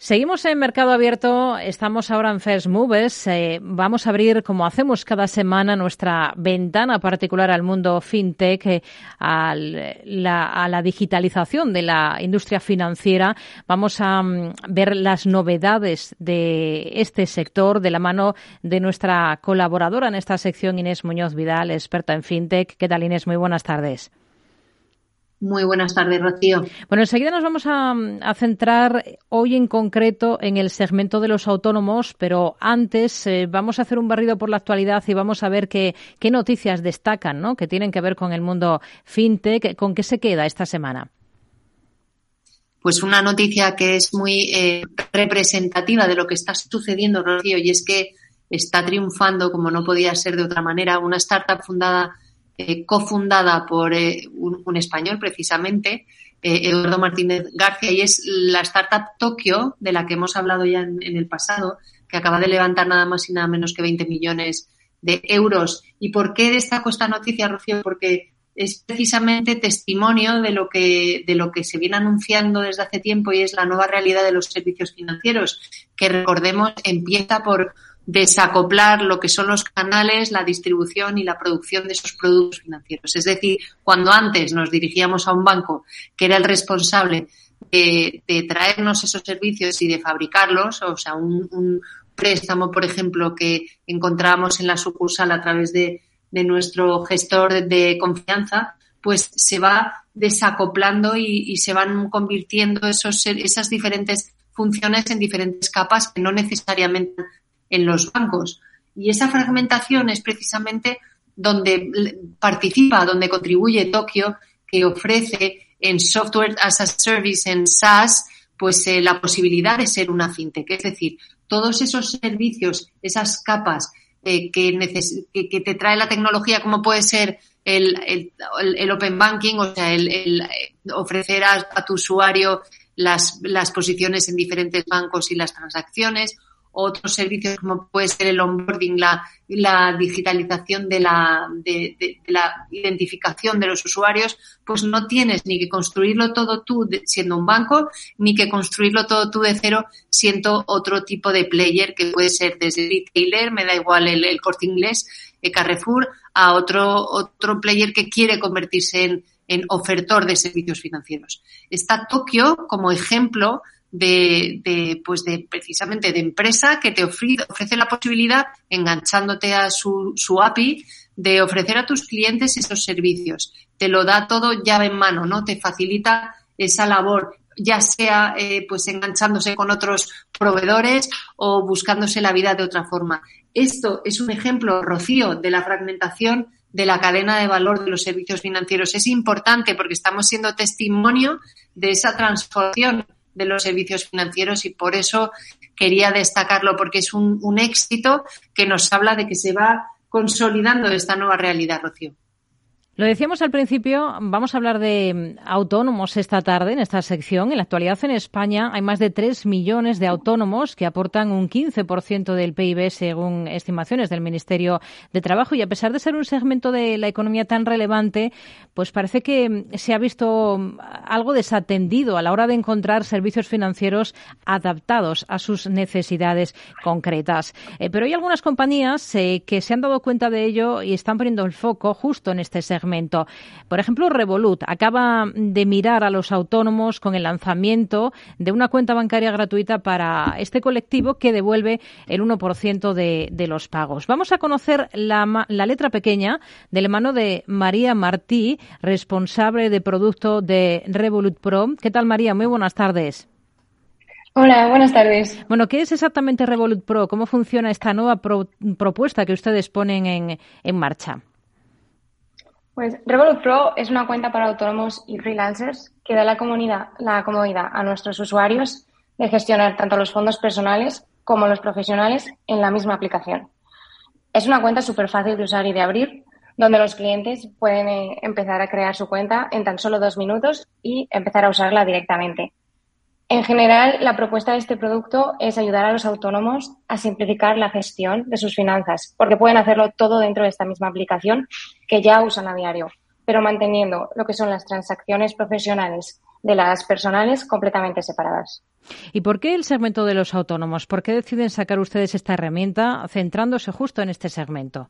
Seguimos en Mercado Abierto, estamos ahora en First Moves. Eh, vamos a abrir, como hacemos cada semana, nuestra ventana particular al mundo fintech, eh, a la digitalización de la industria financiera. Vamos a mm, ver las novedades de este sector de la mano de nuestra colaboradora en esta sección, Inés Muñoz Vidal, experta en fintech. ¿Qué tal, Inés? Muy buenas tardes. Muy buenas tardes, Rocío. Bueno, enseguida nos vamos a, centrar hoy en concreto en el segmento de los autónomos, pero antes eh, vamos a hacer un barrido por la actualidad y vamos a ver qué, qué noticias destacan, ¿no? Que tienen que ver con el mundo fintech. ¿Con qué se queda esta semana? Pues una noticia que es muy eh, representativa de lo que está sucediendo, Rocío, y es que está triunfando, como no podía ser de otra manera, una startup fundada eh, cofundada por eh, un, español precisamente, eh, Eduardo Martínez García, y es la startup Tokio, de la que hemos hablado ya en, el pasado, que acaba de levantar nada más y nada menos que 20 millones de euros. ¿Y por qué destaco esta noticia, Rocío? Porque es precisamente testimonio de lo que de lo que se viene anunciando desde hace tiempo y es la nueva realidad de los servicios financieros, que recordemos empieza por desacoplar lo que son los canales, la distribución y la producción de esos productos financieros. Es decir, cuando antes nos dirigíamos a un banco que era el responsable de, traernos esos servicios y de fabricarlos, o sea, un, préstamo, por ejemplo, que encontrábamos en la sucursal a través de, nuestro gestor de, confianza, pues se va desacoplando y, se van convirtiendo esos, esas diferentes funciones en diferentes capas que no necesariamente en los bancos. Y esa fragmentación es precisamente donde participa, donde contribuye Tokio, que ofrece en Software as a Service, en SaaS, pues eh, la posibilidad de ser una fintech. Es decir, todos esos servicios, esas capas eh, que, que, te trae la tecnología, como puede ser el, el, Open Banking, o sea, el, ofrecer a, tu usuario las, las posiciones en diferentes bancos y las transacciones, otros servicios como puede ser el onboarding, la, digitalización de la, de, la identificación de los usuarios, pues no tienes ni que construirlo todo tú siendo un banco, ni que construirlo todo tú de cero siendo otro tipo de player que puede ser desde retailer, me da igual el, el corte inglés, el Carrefour, a otro, otro player que quiere convertirse en, en ofertor de servicios financieros. Está Tokio como ejemplo de, de, pues de precisamente de empresa que te ofrece, ofrece la posibilidad, enganchándote a su, su API, de ofrecer a tus clientes esos servicios. Te lo da todo llave en mano, ¿no? Te facilita esa labor, ya sea eh, pues enganchándose con otros proveedores o buscándose la vida de otra forma. Esto es un ejemplo, Rocío, de la fragmentación de la cadena de valor de los servicios financieros. Es importante porque estamos siendo testimonio de esa transformación de los servicios financieros y por eso quería destacarlo porque es un, un éxito que nos habla de que se va consolidando esta nueva realidad, Rocío. Lo decíamos al principio, vamos a hablar de mm, autónomos esta tarde en esta sección. En la actualidad en España hay más de 3 millones de autónomos que aportan un 15% del PIB según estimaciones del Ministerio de Trabajo y a pesar de ser un segmento de la economía tan relevante, pues parece que mm, se ha visto mm, algo desatendido a la hora de encontrar servicios financieros adaptados a sus necesidades concretas. Eh, pero hay algunas compañías eh, que se han dado cuenta de ello y están poniendo el foco justo en este segmento por ejemplo, Revolut acaba de mirar a los autónomos con el lanzamiento de una cuenta bancaria gratuita para este colectivo que devuelve el 1% de, de, los pagos. Vamos a conocer la, la letra pequeña del mano de María Martí, responsable de producto de Revolut Pro. ¿Qué tal, María? Muy buenas tardes. Hola, buenas tardes. Bueno, ¿qué es exactamente Revolut Pro? ¿Cómo funciona esta nueva propuesta que ustedes ponen en, en marcha? Pues Revolut Pro es una cuenta para autónomos y freelancers que da la, comunidad, la comodidad a nuestros usuarios de gestionar tanto los fondos personales como los profesionales en la misma aplicación. Es una cuenta súper fácil de usar y de abrir, donde los clientes pueden eh, empezar a crear su cuenta en tan solo dos minutos y empezar a usarla directamente. En general, la propuesta de este producto es ayudar a los autónomos a simplificar la gestión de sus finanzas, porque pueden hacerlo todo dentro de esta misma aplicación que ya usan a diario, pero manteniendo lo que son las transacciones profesionales de las personales completamente separadas. ¿Y por qué el segmento de los autónomos? ¿Por qué deciden sacar ustedes esta herramienta centrándose justo en este segmento?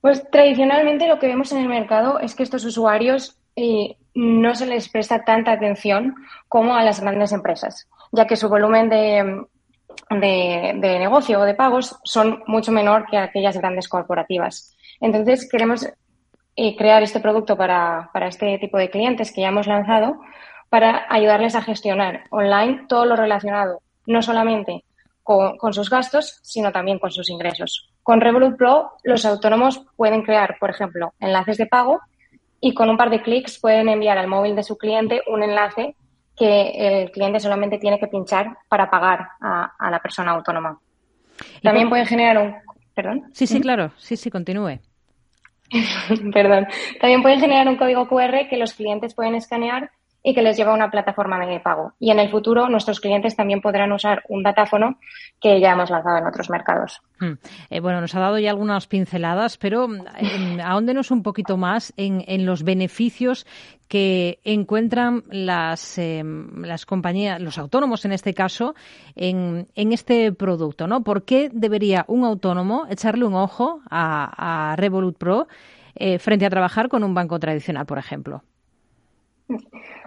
Pues tradicionalmente lo que vemos en el mercado es que estos usuarios eh, no se les presta tanta atención como a las grandes empresas, ya que su volumen de, de, negocio o de pagos son mucho menor que aquellas grandes corporativas. Entonces, queremos eh, crear este producto para, para este tipo de clientes que ya hemos lanzado para ayudarles a gestionar online todo lo relacionado, no solamente con, con, sus gastos, sino también con sus ingresos. Con Revolut Pro, los autónomos pueden crear, por ejemplo, enlaces de pago y con un par de clics pueden enviar al móvil de su cliente un enlace que el cliente solamente tiene que pinchar para pagar a, la persona autónoma. También pueden generar un... ¿Perdón? Sí, sí, claro. Sí, sí, continúe. Perdón. También pueden generar un código QR que los clientes pueden escanear y que les lleva a una plataforma de pago. Y en el futuro nuestros clientes también podrán usar un datáfono que ya hemos lanzado en otros mercados. Hmm. Eh, bueno, nos ha dado ya algunas pinceladas, pero eh, ahóndenos un poquito más en, los beneficios que encuentran las, eh, las compañías, los autónomos en este caso, en, en, este producto, ¿no? ¿Por qué debería un autónomo echarle un ojo a, a Revolut Pro frente a trabajar con un banco tradicional, por ejemplo?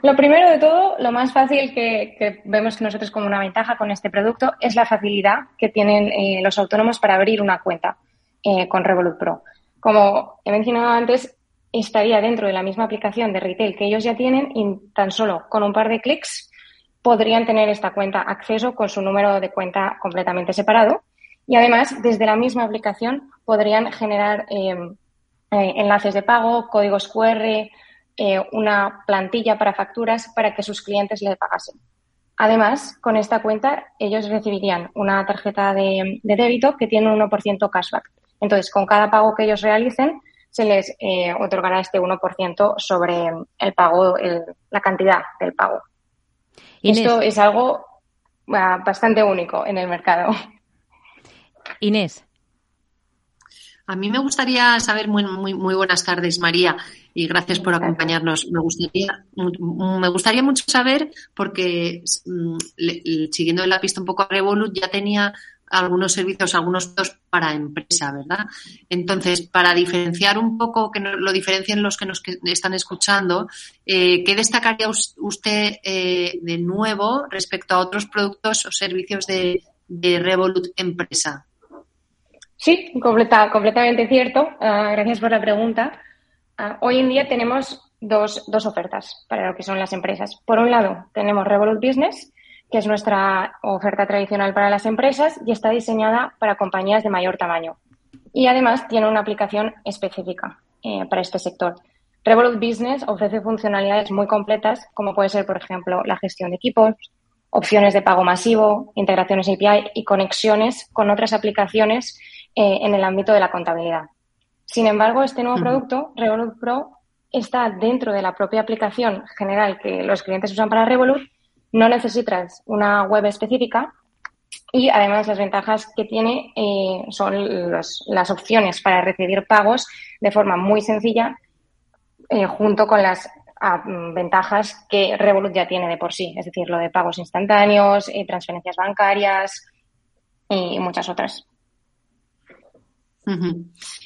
Lo primero de todo, lo más fácil que, vemos nosotros como una ventaja con este producto es la facilidad que tienen eh, los autónomos para abrir una cuenta eh, con Revolut Pro. Como he mencionado antes, estaría dentro de la misma aplicación de retail que ellos ya tienen y tan solo con un par de clics podrían tener esta cuenta acceso con su número de cuenta completamente separado. Y además, desde la misma aplicación podrían generar eh, enlaces de pago, códigos QR, eh, una plantilla para facturas para que sus clientes le pagasen. Además, con esta cuenta ellos recibirían una tarjeta de, débito que tiene un 1% cashback. Entonces, con cada pago que ellos realicen, se les eh, otorgará este 1% sobre el pago, la cantidad del pago. Esto es algo bastante único en el mercado. Inés. A mí me gustaría saber, muy, muy, muy buenas tardes, María y gracias por acompañarnos. Me gustaría, me gustaría mucho saber, porque mm, siguiendo en la pista un poco a Revolut, ya tenía algunos servicios, algunos para empresa, ¿verdad? Entonces, para diferenciar un poco, que lo diferencien los que nos están escuchando, eh, ¿qué destacaría usted eh, de nuevo respecto a otros productos o servicios de, Revolut Empresa? Sí, completa, completamente cierto. Ah, gracias por la pregunta. Ah, hoy en día tenemos dos, dos ofertas para lo que son las empresas. Por un lado, tenemos Revolut Business, que es nuestra oferta tradicional para las empresas y está diseñada para compañías de mayor tamaño. Y además tiene una aplicación específica eh, para este sector. Revolut Business ofrece funcionalidades muy completas, como puede ser, por ejemplo, la gestión de equipos, opciones de pago masivo, integraciones API y conexiones con otras aplicaciones eh, en el ámbito de la contabilidad. Sin embargo, este nuevo producto, Revolut Pro, está dentro de la propia aplicación general que los clientes usan para Revolut. No necesitas una web específica y además las ventajas que tiene eh, son las opciones para recibir pagos de forma muy sencilla eh, junto con las ah, ventajas que Revolut ya tiene de por sí, es decir, lo de pagos instantáneos, eh, transferencias bancarias y muchas otras.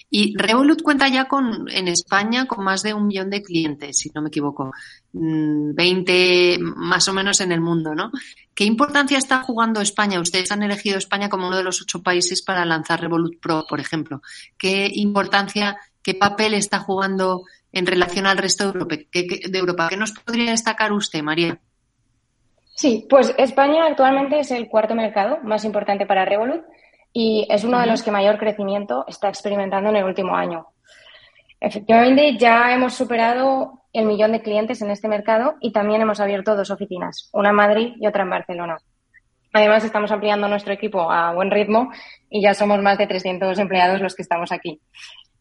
Y Revolut cuenta ya con, en España con más de un millón de clientes, si no me equivoco. 20 mm, más o menos en el mundo, ¿no? ¿Qué importancia está jugando España? Ustedes han elegido España como uno de los ocho países para lanzar Revolut Pro, por ejemplo. ¿Qué importancia, qué papel está jugando en relación al resto de Europa? ¿Qué, de Europa? ¿Qué nos podría destacar usted, María? Sí, pues España actualmente es el cuarto mercado más importante para Revolut y es uno de los que mayor crecimiento está experimentando en el último año. Efectivamente, ya hemos superado el millón de clientes en este mercado y también hemos abierto dos oficinas, una en Madrid y otra en Barcelona. Además, estamos ampliando nuestro equipo a buen ritmo y ya somos más de 300 empleados los que estamos aquí.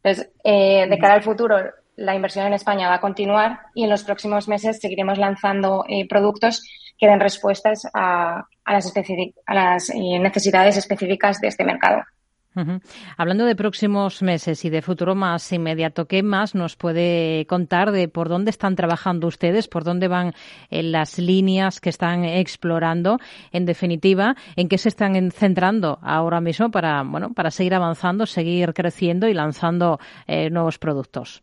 Entonces, eh, de cara al futuro, la inversión en España va a continuar y en los próximos meses seguiremos lanzando eh, productos que den respuestas a, a las, a las eh, necesidades específicas de este mercado. Hablando de próximos meses y de futuro más inmediato, ¿qué más nos puede contar de por dónde están trabajando ustedes, por dónde van eh, las líneas que están explorando? En definitiva, ¿en qué se están centrando ahora mismo para, bueno, para seguir avanzando, seguir creciendo y lanzando eh, nuevos productos?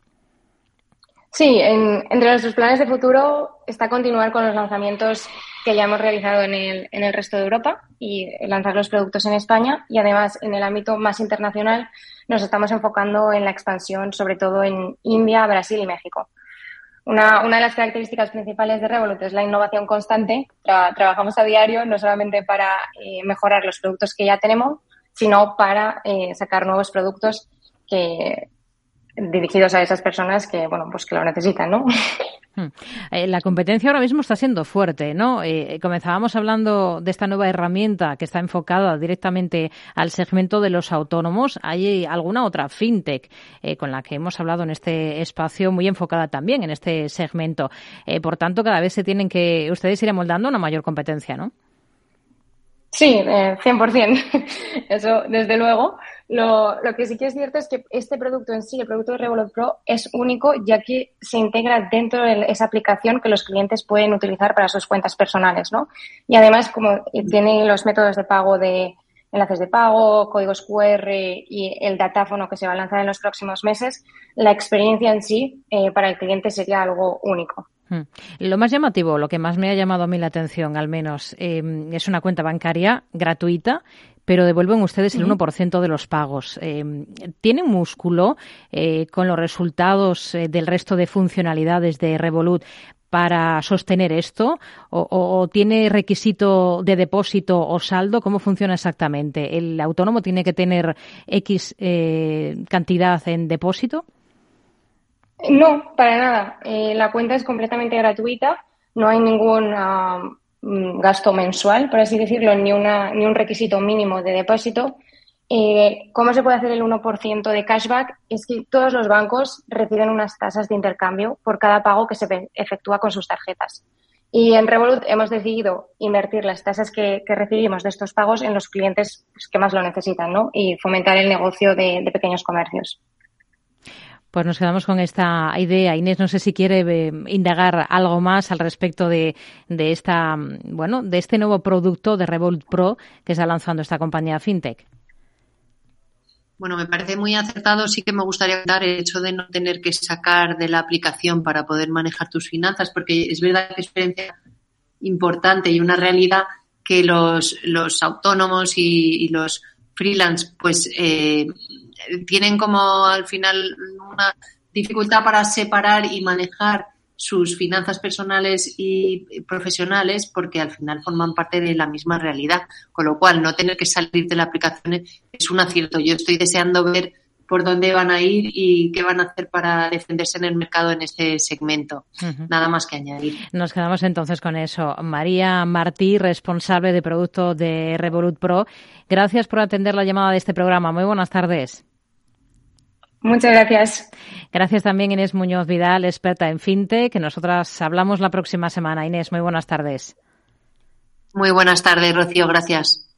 Sí, entre nuestros planes de futuro está continuar con los lanzamientos que ya hemos realizado en el, en el resto de Europa y lanzar los productos en España. Y además, en el ámbito más internacional, nos estamos enfocando en la expansión, sobre todo en India, Brasil y México. Una, una de las características principales de Revolut es la innovación constante. trabajamos a diario no solamente para eh, mejorar los productos que ya tenemos, sino para eh, sacar nuevos productos que, dirigidos a esas personas que, bueno, pues que lo necesitan, ¿no? Hmm. Eh, la competencia ahora mismo está siendo fuerte, ¿no? Eh, comenzábamos hablando de esta nueva herramienta que está enfocada directamente al segmento de los autónomos. ¿Hay alguna otra fintech eh, con la que hemos hablado en este espacio muy enfocada también en este segmento? por tanto, cada vez se tienen que ustedes ir amoldando una mayor competencia, ¿no? Sí, eh, 100%. Eso, desde luego. Lo, lo, que sí que es cierto es que este producto en sí, el producto de Revolut Pro, es único ya que se integra dentro de esa aplicación que los clientes pueden utilizar para sus cuentas personales, ¿no? Y además, como tiene los métodos de pago de enlaces de pago, códigos QR y el datáfono que se va a lanzar en los próximos meses, la experiencia en sí eh, para el cliente sería algo único. Hmm. Lo más llamativo, lo que más me ha llamado a mí la atención, al menos, em, es una cuenta bancaria gratuita, pero devuelven ustedes el 1% de los pagos. Eh, ¿Tiene músculo eh, con los resultados eh, del resto de funcionalidades de Revolut para sostener esto? O, tiene requisito de depósito o saldo? ¿Cómo funciona exactamente? ¿El autónomo tiene que tener X cantidad en depósito? No, para nada. Eh, la cuenta es completamente gratuita, no hay ningún ah, mm, gasto mensual, por así decirlo, ni, una, ni un requisito mínimo de depósito. Eh, ¿Cómo se puede hacer el 1% de cashback? Es que todos los bancos reciben unas tasas de intercambio por cada pago que se efectúa con sus tarjetas. Y en Revolut hemos decidido invertir las tasas que, recibimos de estos pagos en los clientes pues, que más lo necesitan ¿no? y fomentar el negocio de pequeños comercios. Pues nos quedamos con esta idea. Inés, no sé si quiere eh, indagar algo más al respecto de, de, esta, bueno, de este nuevo producto de Revolt Pro que está lanzando esta compañía FinTech. Bueno, me parece muy acertado. Sí que me gustaría dar el hecho de no tener que sacar de la aplicación para poder manejar tus finanzas, porque es verdad que es experiencia importante y una realidad que los, los autónomos y, y los freelance, pues eh, tienen como al final una dificultad para separar y manejar sus finanzas personales y profesionales porque al final forman parte de la misma realidad. Con lo cual, no tener que salir de la aplicación es un acierto. Yo estoy deseando ver por dónde van a ir y qué van a hacer para defenderse en el mercado en este segmento. Nada más que añadir. Nos quedamos entonces con eso. María Martí, responsable de producto de Revolut Pro. Gracias por atender la llamada de este programa. Muy buenas tardes. Muchas gracias. Gracias también Inés Muñoz Vidal, experta en FinTech, que nosotras hablamos la próxima semana. Inés, muy buenas tardes. Muy buenas tardes, Rocío. Gracias.